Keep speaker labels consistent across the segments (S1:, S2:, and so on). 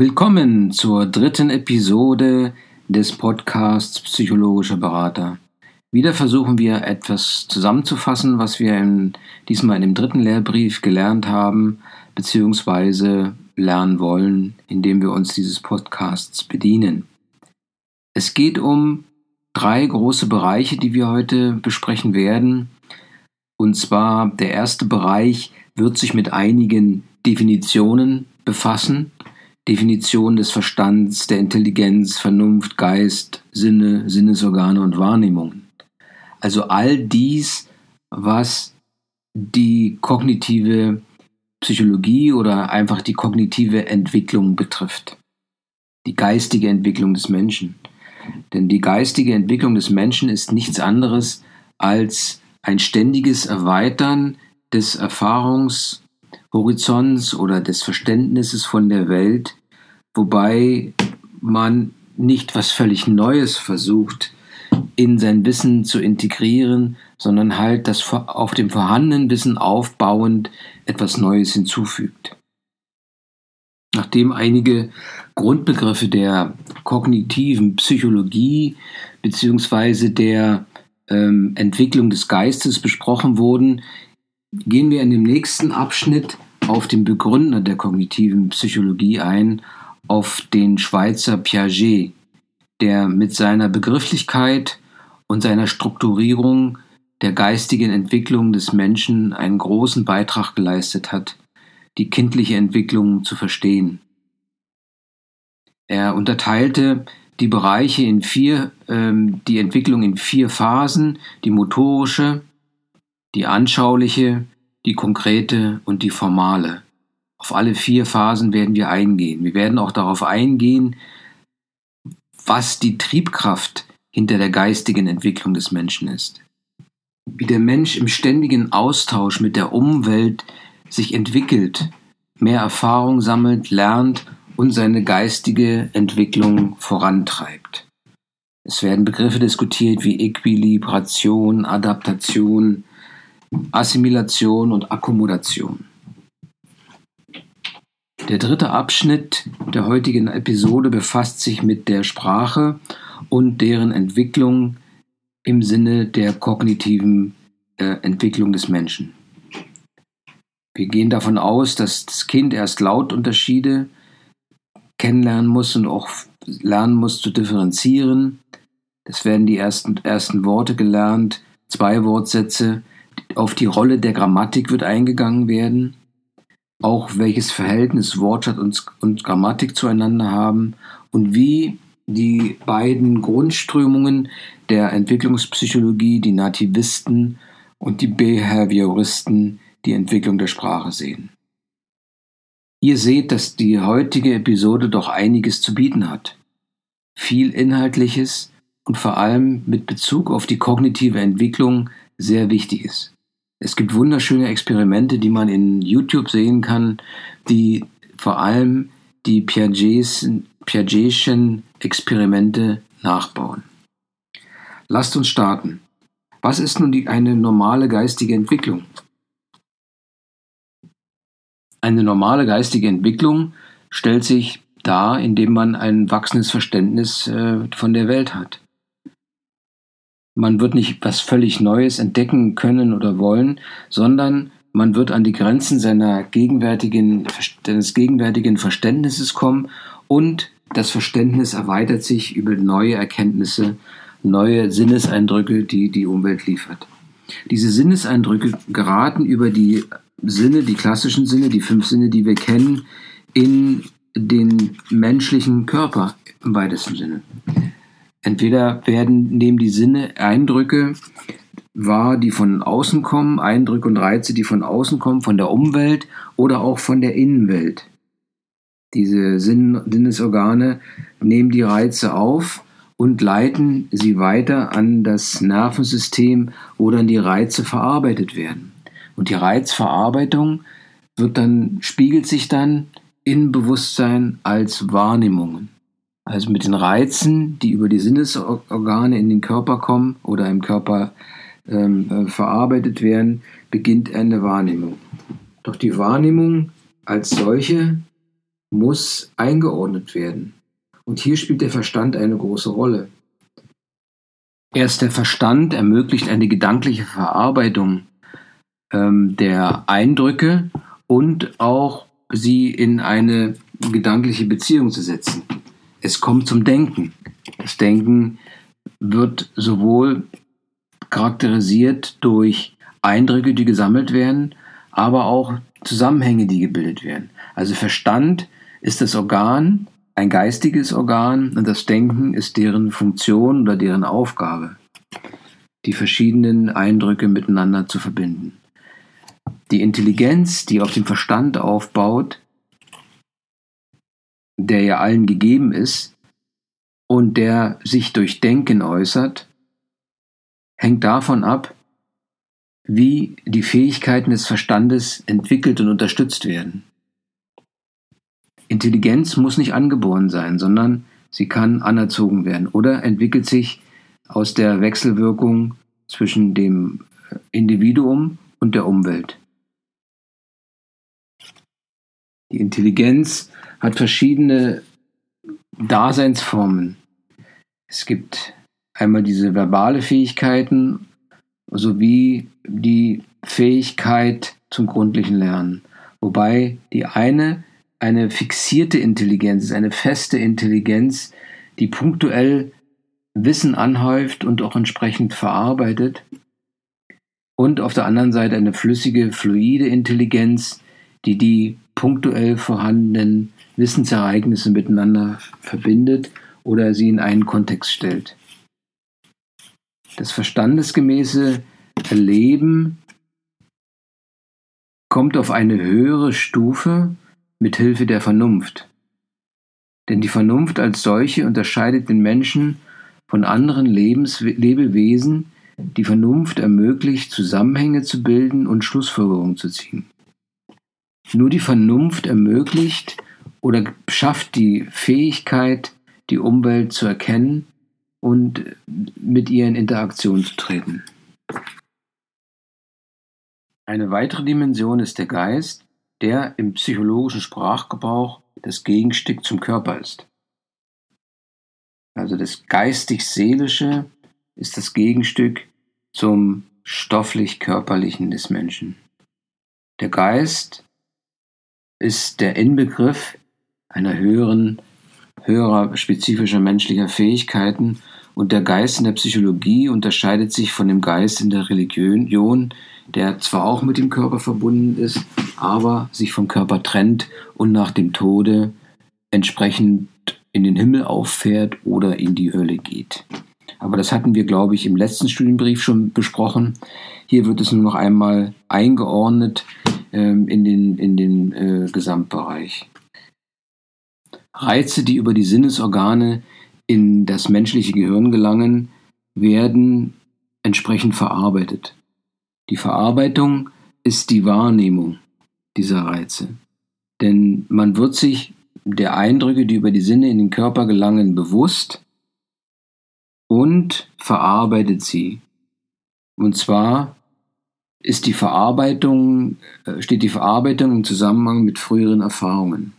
S1: Willkommen zur dritten Episode des Podcasts Psychologischer Berater. Wieder versuchen wir etwas zusammenzufassen, was wir in, diesmal in dem dritten Lehrbrief gelernt haben, beziehungsweise lernen wollen, indem wir uns dieses Podcasts bedienen. Es geht um drei große Bereiche, die wir heute besprechen werden. Und zwar der erste Bereich wird sich mit einigen Definitionen befassen. Definition des Verstands, der Intelligenz, Vernunft, Geist, Sinne, Sinnesorgane und Wahrnehmungen. Also all dies, was die kognitive Psychologie oder einfach die kognitive Entwicklung betrifft. Die geistige Entwicklung des Menschen. Denn die geistige Entwicklung des Menschen ist nichts anderes als ein ständiges Erweitern des Erfahrungshorizonts oder des Verständnisses von der Welt, wobei man nicht was völlig Neues versucht in sein Wissen zu integrieren, sondern halt das auf dem vorhandenen Wissen aufbauend etwas Neues hinzufügt. Nachdem einige Grundbegriffe der kognitiven Psychologie bzw. der ähm, Entwicklung des Geistes besprochen wurden, gehen wir in dem nächsten Abschnitt auf den Begründer der kognitiven Psychologie ein, auf den Schweizer Piaget, der mit seiner Begrifflichkeit und seiner Strukturierung der geistigen Entwicklung des Menschen einen großen Beitrag geleistet hat, die kindliche Entwicklung zu verstehen. Er unterteilte die Bereiche in vier, ähm, die Entwicklung in vier Phasen, die motorische, die anschauliche, die konkrete und die formale. Auf alle vier Phasen werden wir eingehen. Wir werden auch darauf eingehen, was die Triebkraft hinter der geistigen Entwicklung des Menschen ist. Wie der Mensch im ständigen Austausch mit der Umwelt sich entwickelt, mehr Erfahrung sammelt, lernt und seine geistige Entwicklung vorantreibt. Es werden Begriffe diskutiert wie Äquilibration, Adaptation, Assimilation und Akkommodation. Der dritte Abschnitt der heutigen Episode befasst sich mit der Sprache und deren Entwicklung im Sinne der kognitiven äh, Entwicklung des Menschen. Wir gehen davon aus, dass das Kind erst Lautunterschiede kennenlernen muss und auch lernen muss zu differenzieren. Es werden die ersten, ersten Worte gelernt, zwei Wortsätze. Auf die Rolle der Grammatik wird eingegangen werden. Auch welches Verhältnis Wortschatz und, und Grammatik zueinander haben und wie die beiden Grundströmungen der Entwicklungspsychologie, die Nativisten und die Behavioristen, die Entwicklung der Sprache sehen. Ihr seht, dass die heutige Episode doch einiges zu bieten hat. Viel Inhaltliches und vor allem mit Bezug auf die kognitive Entwicklung sehr wichtig ist. Es gibt wunderschöne Experimente, die man in YouTube sehen kann, die vor allem die Piagetischen Experimente nachbauen. Lasst uns starten. Was ist nun die, eine normale geistige Entwicklung? Eine normale geistige Entwicklung stellt sich dar, indem man ein wachsendes Verständnis äh, von der Welt hat. Man wird nicht was völlig Neues entdecken können oder wollen, sondern man wird an die Grenzen seiner gegenwärtigen, seines gegenwärtigen Verständnisses kommen und das Verständnis erweitert sich über neue Erkenntnisse, neue Sinneseindrücke, die die Umwelt liefert. Diese Sinneseindrücke geraten über die Sinne, die klassischen Sinne, die fünf Sinne, die wir kennen, in den menschlichen Körper im weitesten Sinne. Entweder werden, nehmen die Sinne Eindrücke wahr, die von außen kommen, Eindrücke und Reize, die von außen kommen, von der Umwelt oder auch von der Innenwelt. Diese Sinn Sinnesorgane nehmen die Reize auf und leiten sie weiter an das Nervensystem, wo dann die Reize verarbeitet werden. Und die Reizverarbeitung wird dann, spiegelt sich dann in Bewusstsein als Wahrnehmungen. Also mit den Reizen, die über die Sinnesorgane in den Körper kommen oder im Körper ähm, äh, verarbeitet werden, beginnt eine Wahrnehmung. Doch die Wahrnehmung als solche muss eingeordnet werden. Und hier spielt der Verstand eine große Rolle. Erst der Verstand ermöglicht eine gedankliche Verarbeitung ähm, der Eindrücke und auch sie in eine gedankliche Beziehung zu setzen. Es kommt zum Denken. Das Denken wird sowohl charakterisiert durch Eindrücke, die gesammelt werden, aber auch Zusammenhänge, die gebildet werden. Also Verstand ist das Organ, ein geistiges Organ und das Denken ist deren Funktion oder deren Aufgabe, die verschiedenen Eindrücke miteinander zu verbinden. Die Intelligenz, die auf dem Verstand aufbaut, der ja allen gegeben ist und der sich durch Denken äußert, hängt davon ab, wie die Fähigkeiten des Verstandes entwickelt und unterstützt werden. Intelligenz muss nicht angeboren sein, sondern sie kann anerzogen werden oder entwickelt sich aus der Wechselwirkung zwischen dem Individuum und der Umwelt. Die Intelligenz hat verschiedene Daseinsformen. Es gibt einmal diese verbale Fähigkeiten sowie die Fähigkeit zum gründlichen Lernen. Wobei die eine eine fixierte Intelligenz ist, eine feste Intelligenz, die punktuell Wissen anhäuft und auch entsprechend verarbeitet. Und auf der anderen Seite eine flüssige, fluide Intelligenz, die die punktuell vorhandenen Wissensereignisse miteinander verbindet oder sie in einen Kontext stellt. Das verstandesgemäße Erleben kommt auf eine höhere Stufe mit Hilfe der Vernunft. Denn die Vernunft als solche unterscheidet den Menschen von anderen Lebens Lebewesen. Die Vernunft ermöglicht, Zusammenhänge zu bilden und Schlussfolgerungen zu ziehen. Nur die Vernunft ermöglicht oder schafft die Fähigkeit, die Umwelt zu erkennen und mit ihr in Interaktion zu treten. Eine weitere Dimension ist der Geist, der im psychologischen Sprachgebrauch das Gegenstück zum Körper ist. Also das geistig-seelische ist das Gegenstück zum stofflich-körperlichen des Menschen. Der Geist ist der Inbegriff einer höheren, höherer spezifischer menschlicher Fähigkeiten und der Geist in der Psychologie unterscheidet sich von dem Geist in der Religion, der zwar auch mit dem Körper verbunden ist, aber sich vom Körper trennt und nach dem Tode entsprechend in den Himmel auffährt oder in die Hölle geht. Aber das hatten wir, glaube ich, im letzten Studienbrief schon besprochen. Hier wird es nur noch einmal eingeordnet ähm, in den, in den äh, Gesamtbereich. Reize, die über die Sinnesorgane in das menschliche Gehirn gelangen, werden entsprechend verarbeitet. Die Verarbeitung ist die Wahrnehmung dieser Reize. Denn man wird sich der Eindrücke, die über die Sinne in den Körper gelangen, bewusst und verarbeitet sie. Und zwar ist die Verarbeitung, äh, steht die Verarbeitung im Zusammenhang mit früheren Erfahrungen.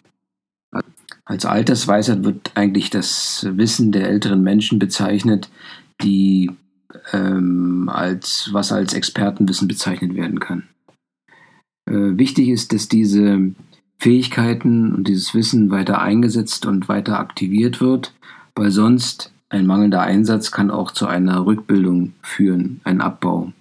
S1: Als Altersweisheit wird eigentlich das Wissen der älteren Menschen bezeichnet, die ähm, als was als Expertenwissen bezeichnet werden kann. Äh, wichtig ist, dass diese Fähigkeiten und dieses Wissen weiter eingesetzt und weiter aktiviert wird, weil sonst ein mangelnder Einsatz kann auch zu einer Rückbildung führen, ein Abbau.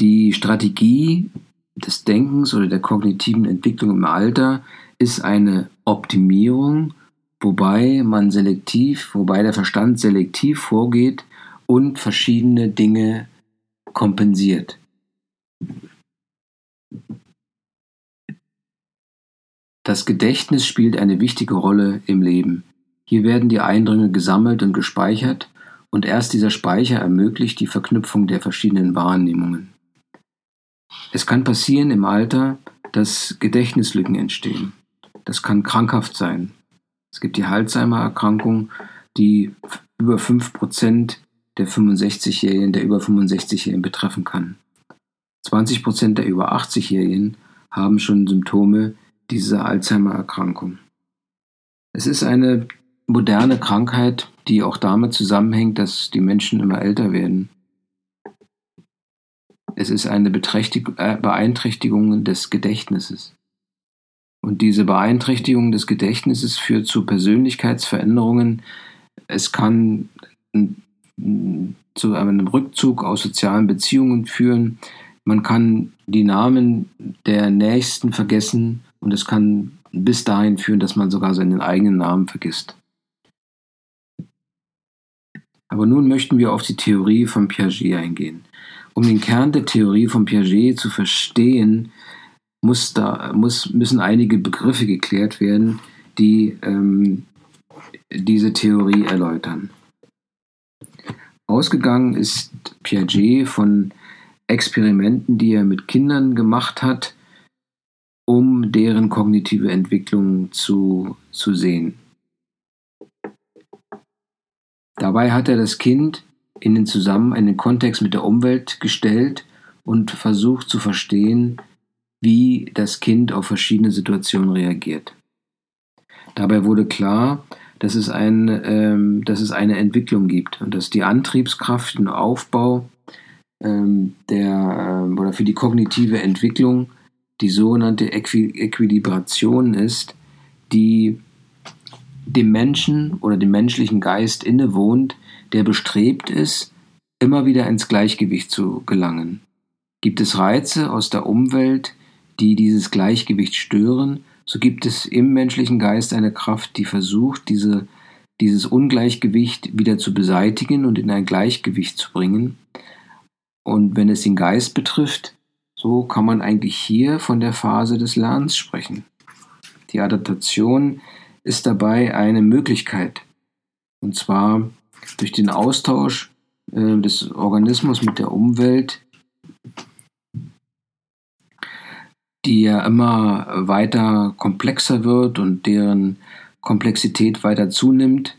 S1: Die Strategie des Denkens oder der kognitiven Entwicklung im Alter ist eine Optimierung, wobei man selektiv, wobei der Verstand selektiv vorgeht und verschiedene Dinge kompensiert. Das Gedächtnis spielt eine wichtige Rolle im Leben. Hier werden die Eindrücke gesammelt und gespeichert und erst dieser Speicher ermöglicht die Verknüpfung der verschiedenen Wahrnehmungen. Es kann passieren im Alter, dass Gedächtnislücken entstehen. Das kann krankhaft sein. Es gibt die Alzheimer-Erkrankung, die über 5% der 65-Jährigen, der über 65-Jährigen betreffen kann. 20% der über 80-Jährigen haben schon Symptome, diese Alzheimer-Erkrankung. Es ist eine moderne Krankheit, die auch damit zusammenhängt, dass die Menschen immer älter werden. Es ist eine äh, Beeinträchtigung des Gedächtnisses. Und diese Beeinträchtigung des Gedächtnisses führt zu Persönlichkeitsveränderungen. Es kann zu einem Rückzug aus sozialen Beziehungen führen. Man kann die Namen der Nächsten vergessen und es kann bis dahin führen, dass man sogar seinen eigenen Namen vergisst. Aber nun möchten wir auf die Theorie von Piaget eingehen. Um den Kern der Theorie von Piaget zu verstehen, muss da, muss, müssen einige Begriffe geklärt werden, die ähm, diese Theorie erläutern. Ausgegangen ist Piaget von Experimenten, die er mit Kindern gemacht hat, um deren kognitive Entwicklung zu, zu sehen. Dabei hat er das Kind in den Zusammen in den Kontext mit der Umwelt gestellt und versucht zu verstehen, wie das Kind auf verschiedene Situationen reagiert. Dabei wurde klar, dass es, ein, ähm, dass es eine Entwicklung gibt und dass die Antriebskraft und Aufbau ähm, der, ähm, oder für die kognitive Entwicklung die sogenannte Äqui Äquilibration ist, die dem Menschen oder dem menschlichen Geist innewohnt, der bestrebt ist, immer wieder ins Gleichgewicht zu gelangen. Gibt es Reize aus der Umwelt, die dieses Gleichgewicht stören, so gibt es im menschlichen Geist eine Kraft, die versucht, diese, dieses Ungleichgewicht wieder zu beseitigen und in ein Gleichgewicht zu bringen. Und wenn es den Geist betrifft, so kann man eigentlich hier von der Phase des Lernens sprechen. Die Adaptation ist dabei eine Möglichkeit. Und zwar durch den Austausch äh, des Organismus mit der Umwelt, die ja immer weiter komplexer wird und deren Komplexität weiter zunimmt,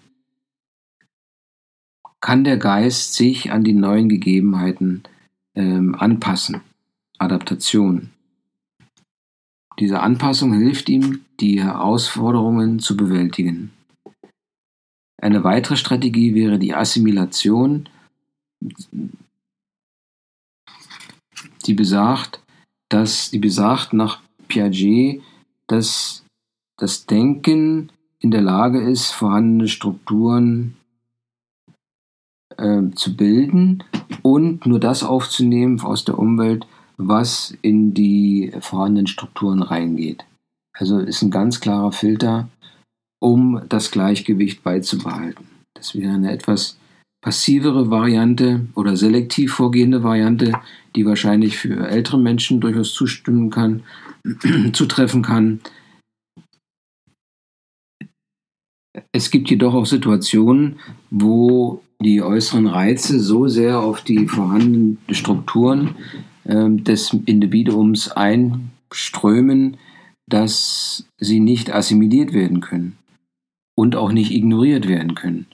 S1: kann der Geist sich an die neuen Gegebenheiten ähm, anpassen. Adaptation. Diese Anpassung hilft ihm, die Herausforderungen zu bewältigen. Eine weitere Strategie wäre die Assimilation, die besagt, dass die besagt nach Piaget, dass das Denken in der Lage ist, vorhandene Strukturen äh, zu bilden und nur das aufzunehmen aus der Umwelt, was in die vorhandenen Strukturen reingeht. Also ist ein ganz klarer Filter, um das Gleichgewicht beizubehalten. Das wäre eine etwas passivere Variante oder selektiv vorgehende Variante, die wahrscheinlich für ältere Menschen durchaus zustimmen kann, zutreffen kann. Es gibt jedoch auch Situationen, wo die äußeren Reize so sehr auf die vorhandenen Strukturen äh, des Individuums einströmen, dass sie nicht assimiliert werden können und auch nicht ignoriert werden können.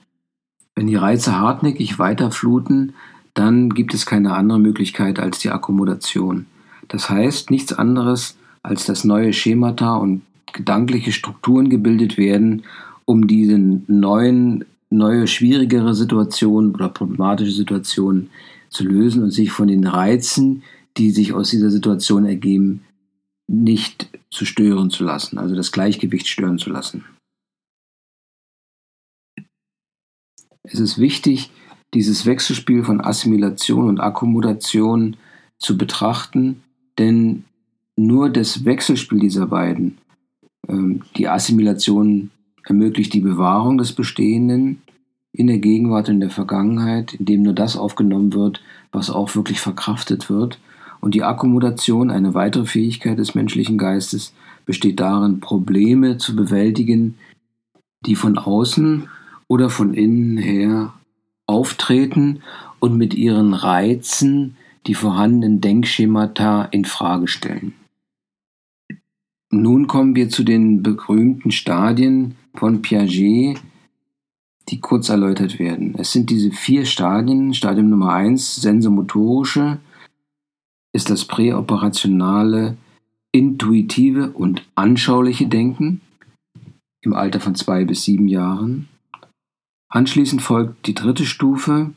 S1: Wenn die Reize hartnäckig weiterfluten, dann gibt es keine andere Möglichkeit als die Akkommodation. Das heißt nichts anderes, als dass neue Schemata und gedankliche Strukturen gebildet werden, um diese neuen, neue, schwierigere Situationen oder problematische Situationen zu lösen und sich von den Reizen, die sich aus dieser Situation ergeben, nicht zu stören zu lassen, also das Gleichgewicht stören zu lassen. Es ist wichtig, dieses Wechselspiel von Assimilation und Akkommodation zu betrachten, denn nur das Wechselspiel dieser beiden, ähm, die Assimilation ermöglicht die Bewahrung des Bestehenden in der Gegenwart und in der Vergangenheit, indem nur das aufgenommen wird, was auch wirklich verkraftet wird. Und die Akkommodation, eine weitere Fähigkeit des menschlichen Geistes, besteht darin, Probleme zu bewältigen, die von außen oder von innen her auftreten und mit ihren Reizen die vorhandenen Denkschemata in Frage stellen. Nun kommen wir zu den berühmten Stadien von Piaget, die kurz erläutert werden. Es sind diese vier Stadien. Stadium Nummer eins, sensomotorische, ist das präoperationale intuitive und anschauliche Denken im Alter von zwei bis sieben Jahren. Anschließend folgt die dritte Stufe,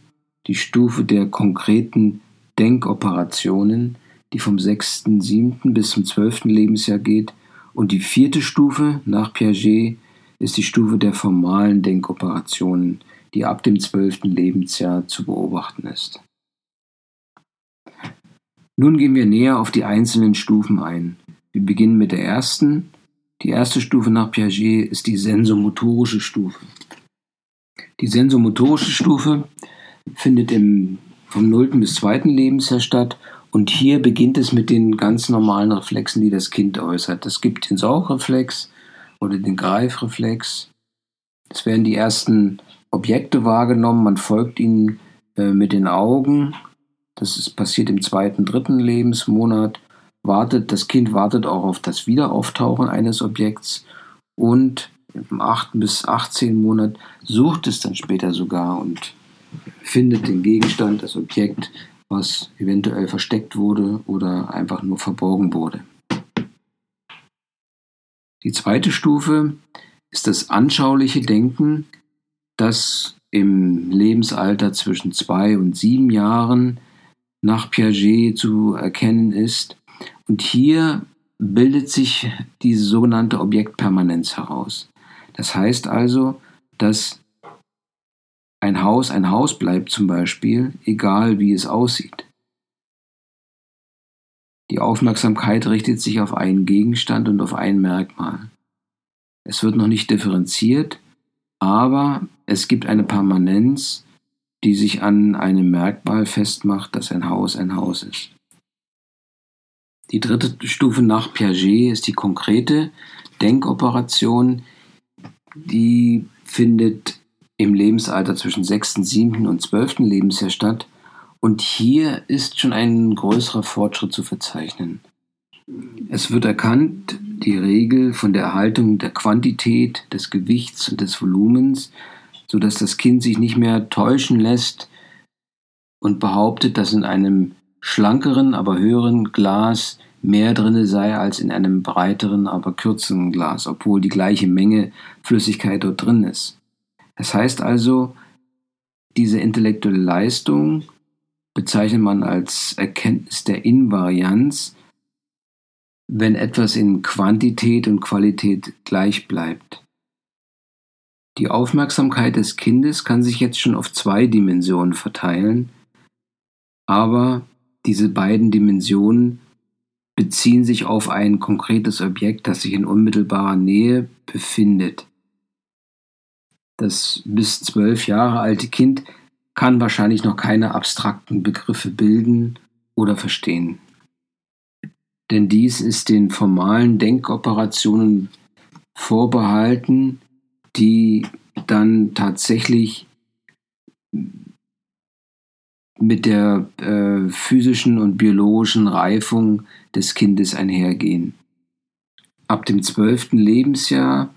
S1: die Stufe der konkreten Denkoperationen, die vom 6., 7. bis zum 12. Lebensjahr geht. Und die vierte Stufe nach Piaget ist die Stufe der formalen Denkoperationen, die ab dem 12. Lebensjahr zu beobachten ist. Nun gehen wir näher auf die einzelnen Stufen ein. Wir beginnen mit der ersten. Die erste Stufe nach Piaget ist die sensomotorische Stufe. Die sensomotorische Stufe findet im, vom 0. bis 2. Lebensjahr statt und hier beginnt es mit den ganz normalen Reflexen, die das Kind äußert. Es gibt den Saugreflex oder den Greifreflex. Es werden die ersten Objekte wahrgenommen, man folgt ihnen äh, mit den Augen. Das ist passiert im zweiten, dritten Lebensmonat. Wartet, das Kind wartet auch auf das Wiederauftauchen eines Objekts und im 8. bis 18. Monat sucht es dann später sogar und findet den Gegenstand, das Objekt, was eventuell versteckt wurde oder einfach nur verborgen wurde. Die zweite Stufe ist das anschauliche Denken, das im Lebensalter zwischen zwei und sieben Jahren nach Piaget zu erkennen ist. Und hier bildet sich diese sogenannte Objektpermanenz heraus. Das heißt also, dass ein Haus ein Haus bleibt zum Beispiel, egal wie es aussieht. Die Aufmerksamkeit richtet sich auf einen Gegenstand und auf ein Merkmal. Es wird noch nicht differenziert, aber es gibt eine Permanenz, die sich an einem Merkmal festmacht, dass ein Haus ein Haus ist. Die dritte Stufe nach Piaget ist die konkrete Denkoperation, die findet im Lebensalter zwischen 6., 7. und 12. Lebensjahr statt. Und hier ist schon ein größerer Fortschritt zu verzeichnen. Es wird erkannt, die Regel von der Erhaltung der Quantität, des Gewichts und des Volumens, sodass das Kind sich nicht mehr täuschen lässt und behauptet, dass in einem schlankeren, aber höheren Glas mehr drinne sei als in einem breiteren, aber kürzeren Glas, obwohl die gleiche Menge Flüssigkeit dort drin ist. Das heißt also, diese intellektuelle Leistung bezeichnet man als Erkenntnis der Invarianz, wenn etwas in Quantität und Qualität gleich bleibt. Die Aufmerksamkeit des Kindes kann sich jetzt schon auf zwei Dimensionen verteilen, aber diese beiden Dimensionen beziehen sich auf ein konkretes Objekt, das sich in unmittelbarer Nähe befindet. Das bis zwölf Jahre alte Kind kann wahrscheinlich noch keine abstrakten Begriffe bilden oder verstehen. Denn dies ist den formalen Denkoperationen vorbehalten, die dann tatsächlich mit der äh, physischen und biologischen Reifung des Kindes einhergehen. Ab dem zwölften Lebensjahr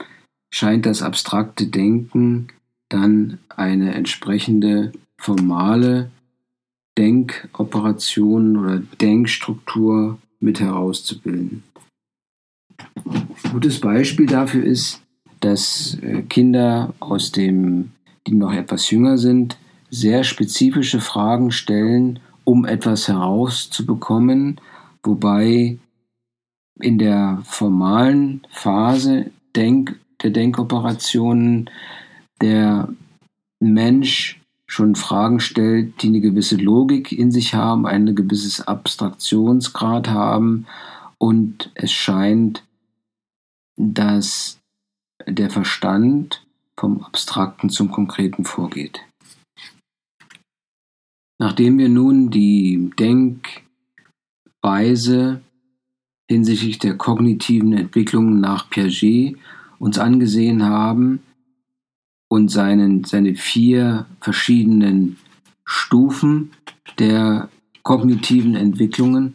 S1: scheint das abstrakte Denken dann eine entsprechende formale Denkoperation oder Denkstruktur mit herauszubilden. Ein gutes Beispiel dafür ist, dass äh, Kinder aus dem, die noch etwas jünger sind, sehr spezifische Fragen stellen, um etwas herauszubekommen, wobei in der formalen Phase Denk, der Denkoperationen der Mensch schon Fragen stellt, die eine gewisse Logik in sich haben, ein gewisses Abstraktionsgrad haben und es scheint, dass der Verstand vom Abstrakten zum Konkreten vorgeht. Nachdem wir nun die Denkweise hinsichtlich der kognitiven Entwicklung nach Piaget uns angesehen haben und seinen, seine vier verschiedenen Stufen der kognitiven Entwicklungen,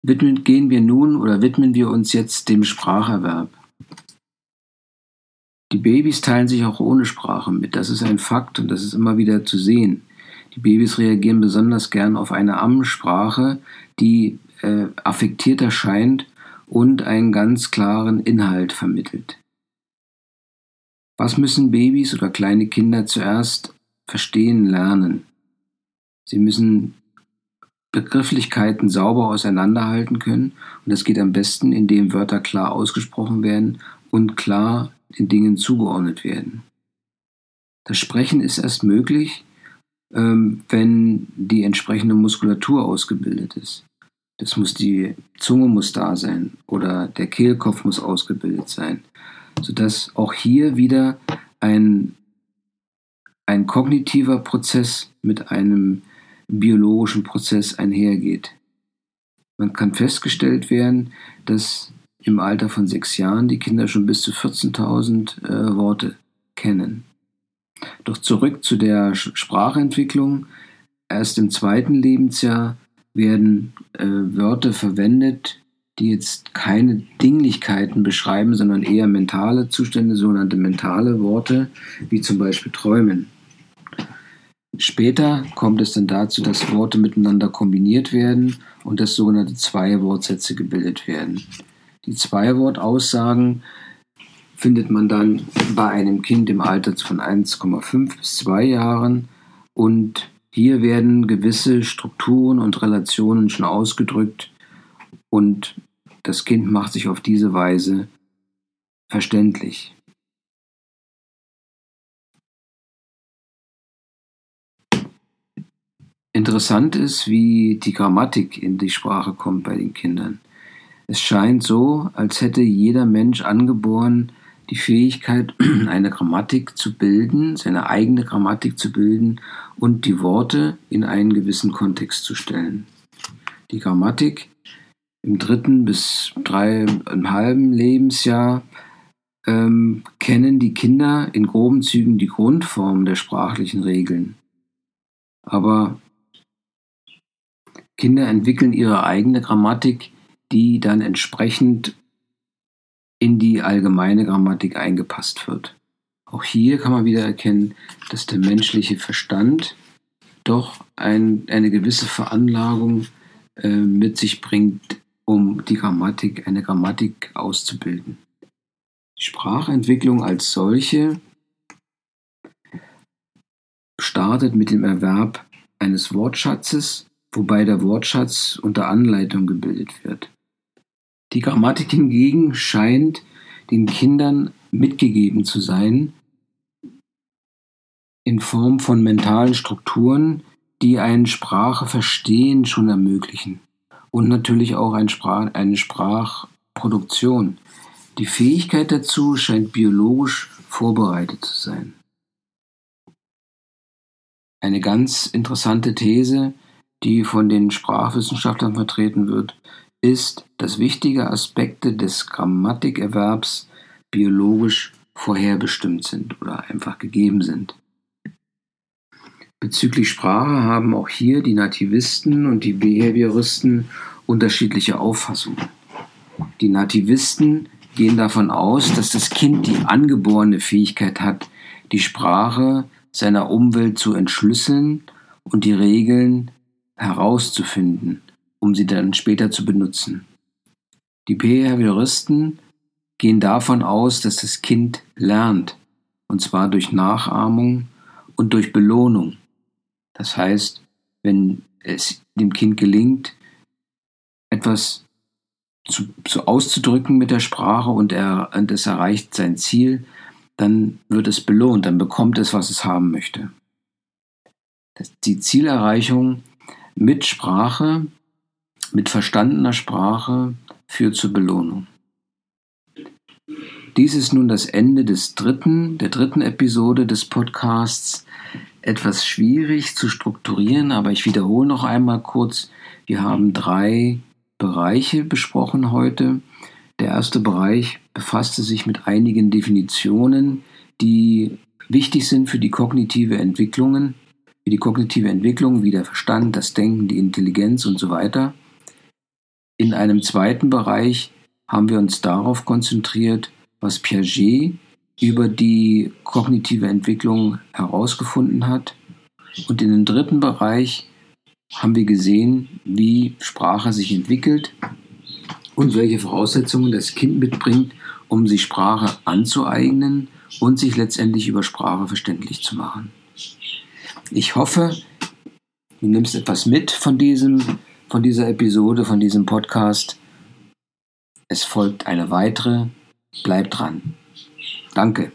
S1: widmen, gehen wir nun oder widmen wir uns jetzt dem Spracherwerb. Die Babys teilen sich auch ohne Sprache mit. Das ist ein Fakt und das ist immer wieder zu sehen. Die Babys reagieren besonders gern auf eine Ammensprache, die äh, affektiert erscheint und einen ganz klaren Inhalt vermittelt. Was müssen Babys oder kleine Kinder zuerst verstehen lernen? Sie müssen Begrifflichkeiten sauber auseinanderhalten können und das geht am besten, indem Wörter klar ausgesprochen werden und klar den Dingen zugeordnet werden. Das Sprechen ist erst möglich, wenn die entsprechende Muskulatur ausgebildet ist. Das muss die Zunge muss da sein oder der Kehlkopf muss ausgebildet sein, sodass auch hier wieder ein, ein kognitiver Prozess mit einem biologischen Prozess einhergeht. Man kann festgestellt werden, dass im Alter von sechs Jahren die Kinder schon bis zu 14.000 äh, Worte kennen. Doch zurück zu der Sprachentwicklung. Erst im zweiten Lebensjahr werden äh, Wörter verwendet, die jetzt keine Dinglichkeiten beschreiben, sondern eher mentale Zustände, sogenannte mentale Worte, wie zum Beispiel träumen. Später kommt es dann dazu, dass Worte miteinander kombiniert werden und dass sogenannte Zwei-Wortsätze gebildet werden. Die Zwei-Wort-Aussagen findet man dann bei einem Kind im Alter von 1,5 bis 2 Jahren und hier werden gewisse Strukturen und Relationen schon ausgedrückt und das Kind macht sich auf diese Weise verständlich. Interessant ist, wie die Grammatik in die Sprache kommt bei den Kindern. Es scheint so, als hätte jeder Mensch angeboren die Fähigkeit, eine Grammatik zu bilden, seine eigene Grammatik zu bilden und die Worte in einen gewissen Kontext zu stellen. Die Grammatik im dritten bis dreieinhalben Lebensjahr ähm, kennen die Kinder in groben Zügen die Grundform der sprachlichen Regeln. Aber Kinder entwickeln ihre eigene Grammatik, die dann entsprechend in die allgemeine Grammatik eingepasst wird. Auch hier kann man wieder erkennen, dass der menschliche Verstand doch ein, eine gewisse Veranlagung äh, mit sich bringt, um die Grammatik, eine Grammatik auszubilden. Die Sprachentwicklung als solche startet mit dem Erwerb eines Wortschatzes, wobei der Wortschatz unter Anleitung gebildet wird. Die Grammatik hingegen scheint den Kindern mitgegeben zu sein in Form von mentalen Strukturen, die ein Sprache verstehen schon ermöglichen und natürlich auch ein Sprach, eine Sprachproduktion. Die Fähigkeit dazu scheint biologisch vorbereitet zu sein. Eine ganz interessante These, die von den Sprachwissenschaftlern vertreten wird, ist, dass wichtige Aspekte des Grammatikerwerbs biologisch vorherbestimmt sind oder einfach gegeben sind. Bezüglich Sprache haben auch hier die Nativisten und die Behavioristen unterschiedliche Auffassungen. Die Nativisten gehen davon aus, dass das Kind die angeborene Fähigkeit hat, die Sprache seiner Umwelt zu entschlüsseln und die Regeln herauszufinden um sie dann später zu benutzen. Die Behavioristen gehen davon aus, dass das Kind lernt, und zwar durch Nachahmung und durch Belohnung. Das heißt, wenn es dem Kind gelingt, etwas zu, zu auszudrücken mit der Sprache und, er, und es erreicht sein Ziel, dann wird es belohnt, dann bekommt es, was es haben möchte. Die Zielerreichung mit Sprache mit verstandener Sprache führt zur Belohnung. Dies ist nun das Ende des dritten, der dritten Episode des Podcasts. Etwas schwierig zu strukturieren, aber ich wiederhole noch einmal kurz. Wir haben drei Bereiche besprochen heute. Der erste Bereich befasste sich mit einigen Definitionen, die wichtig sind für die kognitive Entwicklungen, für die kognitive Entwicklung, wie der Verstand, das Denken, die Intelligenz und so weiter. In einem zweiten Bereich haben wir uns darauf konzentriert, was Piaget über die kognitive Entwicklung herausgefunden hat. Und in dem dritten Bereich haben wir gesehen, wie Sprache sich entwickelt und welche Voraussetzungen das Kind mitbringt, um sich Sprache anzueignen und sich letztendlich über Sprache verständlich zu machen. Ich hoffe, du nimmst etwas mit von, diesem, von dieser Episode, von diesem Podcast. Es folgt eine weitere. Bleib dran. Danke.